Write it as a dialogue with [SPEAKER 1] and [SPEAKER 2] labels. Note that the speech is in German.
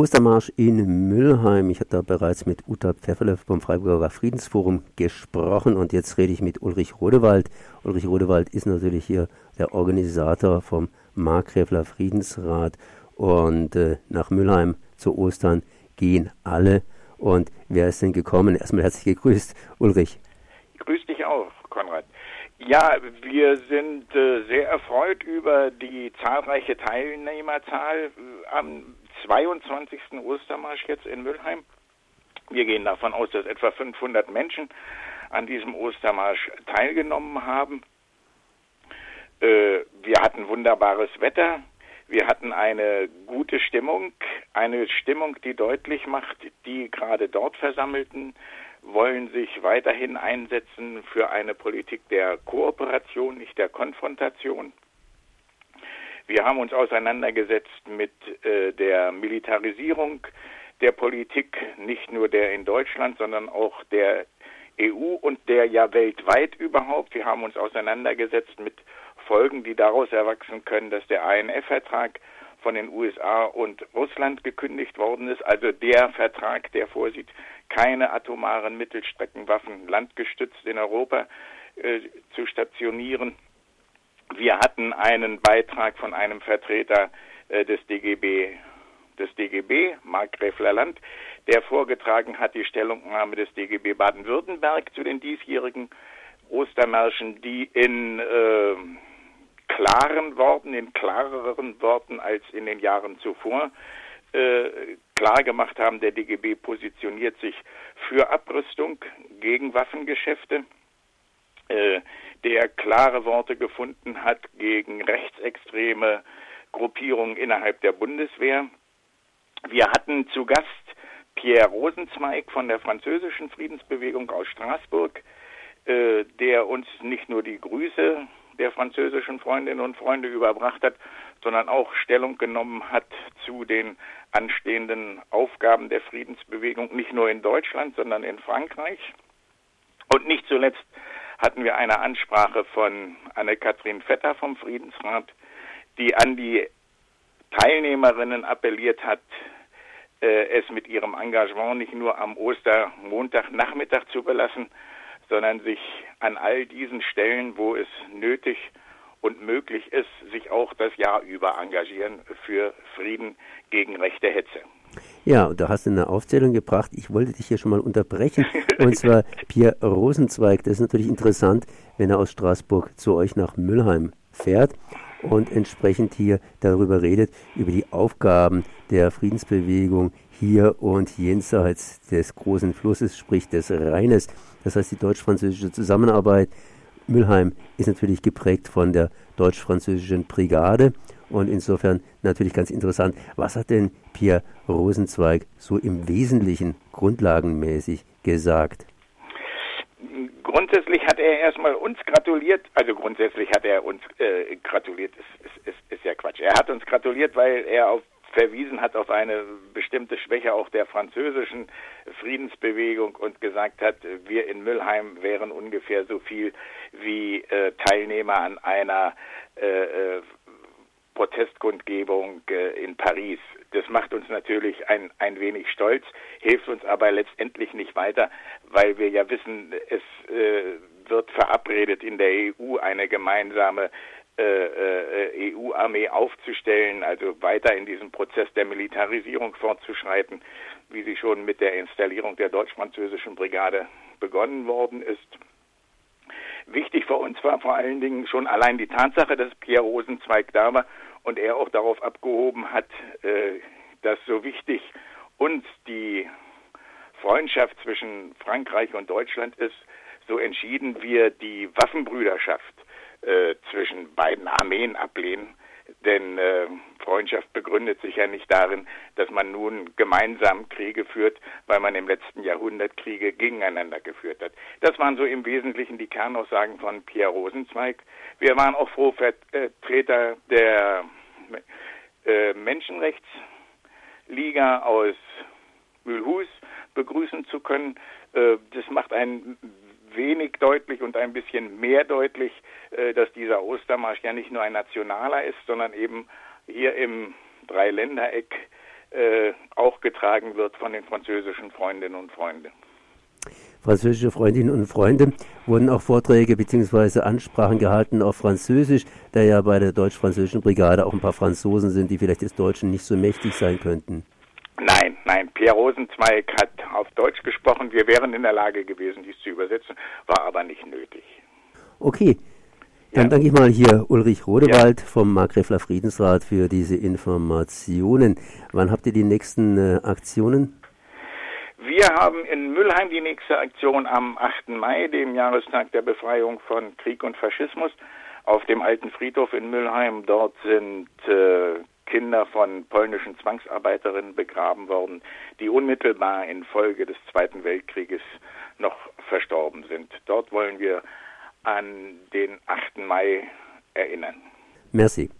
[SPEAKER 1] Ostermarsch in Müllheim. Ich hatte da bereits mit Uta Pfefferle vom Freiburger Friedensforum gesprochen und jetzt rede ich mit Ulrich Rodewald. Ulrich Rodewald ist natürlich hier der Organisator vom Markgräfler Friedensrat und äh, nach Müllheim zu Ostern gehen alle. Und wer ist denn gekommen? Erstmal herzlich gegrüßt, Ulrich.
[SPEAKER 2] Grüß dich auch, Konrad. Ja, wir sind äh, sehr erfreut über die zahlreiche Teilnehmerzahl äh, am 22. Ostermarsch jetzt in Müllheim. Wir gehen davon aus, dass etwa 500 Menschen an diesem Ostermarsch teilgenommen haben. Äh, wir hatten wunderbares Wetter. Wir hatten eine gute Stimmung, eine Stimmung, die deutlich macht, die gerade dort Versammelten wollen sich weiterhin einsetzen für eine Politik der Kooperation, nicht der Konfrontation. Wir haben uns auseinandergesetzt mit äh, der Militarisierung der Politik, nicht nur der in Deutschland, sondern auch der EU und der ja weltweit überhaupt. Wir haben uns auseinandergesetzt mit Folgen, die daraus erwachsen können, dass der INF-Vertrag von den USA und Russland gekündigt worden ist, also der Vertrag, der vorsieht, keine atomaren Mittelstreckenwaffen landgestützt in Europa äh, zu stationieren. Wir hatten einen Beitrag von einem Vertreter äh, des DGB, des DGB, Mark Gräfler-Land, der vorgetragen hat die Stellungnahme des DGB Baden-Württemberg zu den diesjährigen Ostermärschen, die in äh, klaren Worten, in klareren Worten als in den Jahren zuvor äh, klar gemacht haben, der DGB positioniert sich für Abrüstung gegen Waffengeschäfte. Äh, der klare Worte gefunden hat gegen rechtsextreme Gruppierungen innerhalb der Bundeswehr. Wir hatten zu Gast Pierre Rosenzweig von der französischen Friedensbewegung aus Straßburg, äh, der uns nicht nur die Grüße der französischen Freundinnen und Freunde überbracht hat, sondern auch Stellung genommen hat zu den anstehenden Aufgaben der Friedensbewegung, nicht nur in Deutschland, sondern in Frankreich. Und nicht zuletzt hatten wir eine Ansprache von Anne-Kathrin Vetter vom Friedensrat, die an die Teilnehmerinnen appelliert hat, äh, es mit ihrem Engagement nicht nur am Ostermontagnachmittag zu belassen, sondern sich an all diesen Stellen, wo es nötig und möglich ist, sich auch das Jahr über engagieren für Frieden gegen rechte Hetze.
[SPEAKER 1] Ja, da hast du eine Aufzählung gebracht. Ich wollte dich hier schon mal unterbrechen. Und zwar Pierre Rosenzweig. Das ist natürlich interessant, wenn er aus Straßburg zu euch nach Müllheim fährt und entsprechend hier darüber redet, über die Aufgaben der Friedensbewegung hier und jenseits des großen Flusses, sprich des Rheines. Das heißt, die deutsch-französische Zusammenarbeit Müllheim ist natürlich geprägt von der deutsch-französischen Brigade und insofern natürlich ganz interessant. Was hat denn Pierre Rosenzweig so im Wesentlichen grundlagenmäßig gesagt?
[SPEAKER 2] Grundsätzlich hat er erstmal uns gratuliert, also grundsätzlich hat er uns äh, gratuliert, ist, ist, ist, ist ja Quatsch. Er hat uns gratuliert, weil er auf verwiesen hat auf eine bestimmte Schwäche auch der französischen Friedensbewegung und gesagt hat, wir in Müllheim wären ungefähr so viel wie äh, Teilnehmer an einer äh, äh Protestkundgebung äh, in Paris. Das macht uns natürlich ein, ein wenig stolz, hilft uns aber letztendlich nicht weiter, weil wir ja wissen, es äh, wird verabredet in der EU eine gemeinsame äh, EU-Armee aufzustellen, also weiter in diesem Prozess der Militarisierung fortzuschreiten, wie sie schon mit der Installierung der deutsch-französischen Brigade begonnen worden ist. Wichtig für uns war vor allen Dingen schon allein die Tatsache, dass Pierre Rosenzweig da war und er auch darauf abgehoben hat, äh, dass so wichtig uns die Freundschaft zwischen Frankreich und Deutschland ist, so entschieden wir die Waffenbrüderschaft äh, zwischen beiden Armeen ablehnen. Denn äh, Freundschaft begründet sich ja nicht darin, dass man nun gemeinsam Kriege führt, weil man im letzten Jahrhundert Kriege gegeneinander geführt hat. Das waren so im Wesentlichen die Kernaussagen von Pierre Rosenzweig. Wir waren auch froh, Vertreter der äh, Menschenrechtsliga aus Mühlhus begrüßen zu können. Äh, das macht einen wenig deutlich und ein bisschen mehr deutlich, äh, dass dieser Ostermarsch ja nicht nur ein nationaler ist, sondern eben hier im Dreiländereck äh, auch getragen wird von den französischen Freundinnen und Freunden.
[SPEAKER 1] Französische Freundinnen und Freunde wurden auch Vorträge bzw. Ansprachen gehalten auf Französisch, da ja bei der deutsch-französischen Brigade auch ein paar Franzosen sind, die vielleicht des Deutschen nicht so mächtig sein könnten.
[SPEAKER 2] Nein, nein, Pierre Rosenzweig hat auf Deutsch gesprochen. Wir wären in der Lage gewesen, dies zu übersetzen, war aber nicht nötig.
[SPEAKER 1] Okay, dann ja. danke ich mal hier Ulrich Rodewald ja. vom Markgräfler Friedensrat für diese Informationen. Wann habt ihr die nächsten äh, Aktionen?
[SPEAKER 2] Wir haben in Mülheim die nächste Aktion am 8. Mai, dem Jahrestag der Befreiung von Krieg und Faschismus, auf dem alten Friedhof in Mülheim. Dort sind äh, Kinder von polnischen Zwangsarbeiterinnen begraben worden, die unmittelbar infolge des Zweiten Weltkrieges noch verstorben sind. Dort wollen wir an den 8. Mai erinnern.
[SPEAKER 1] Merci.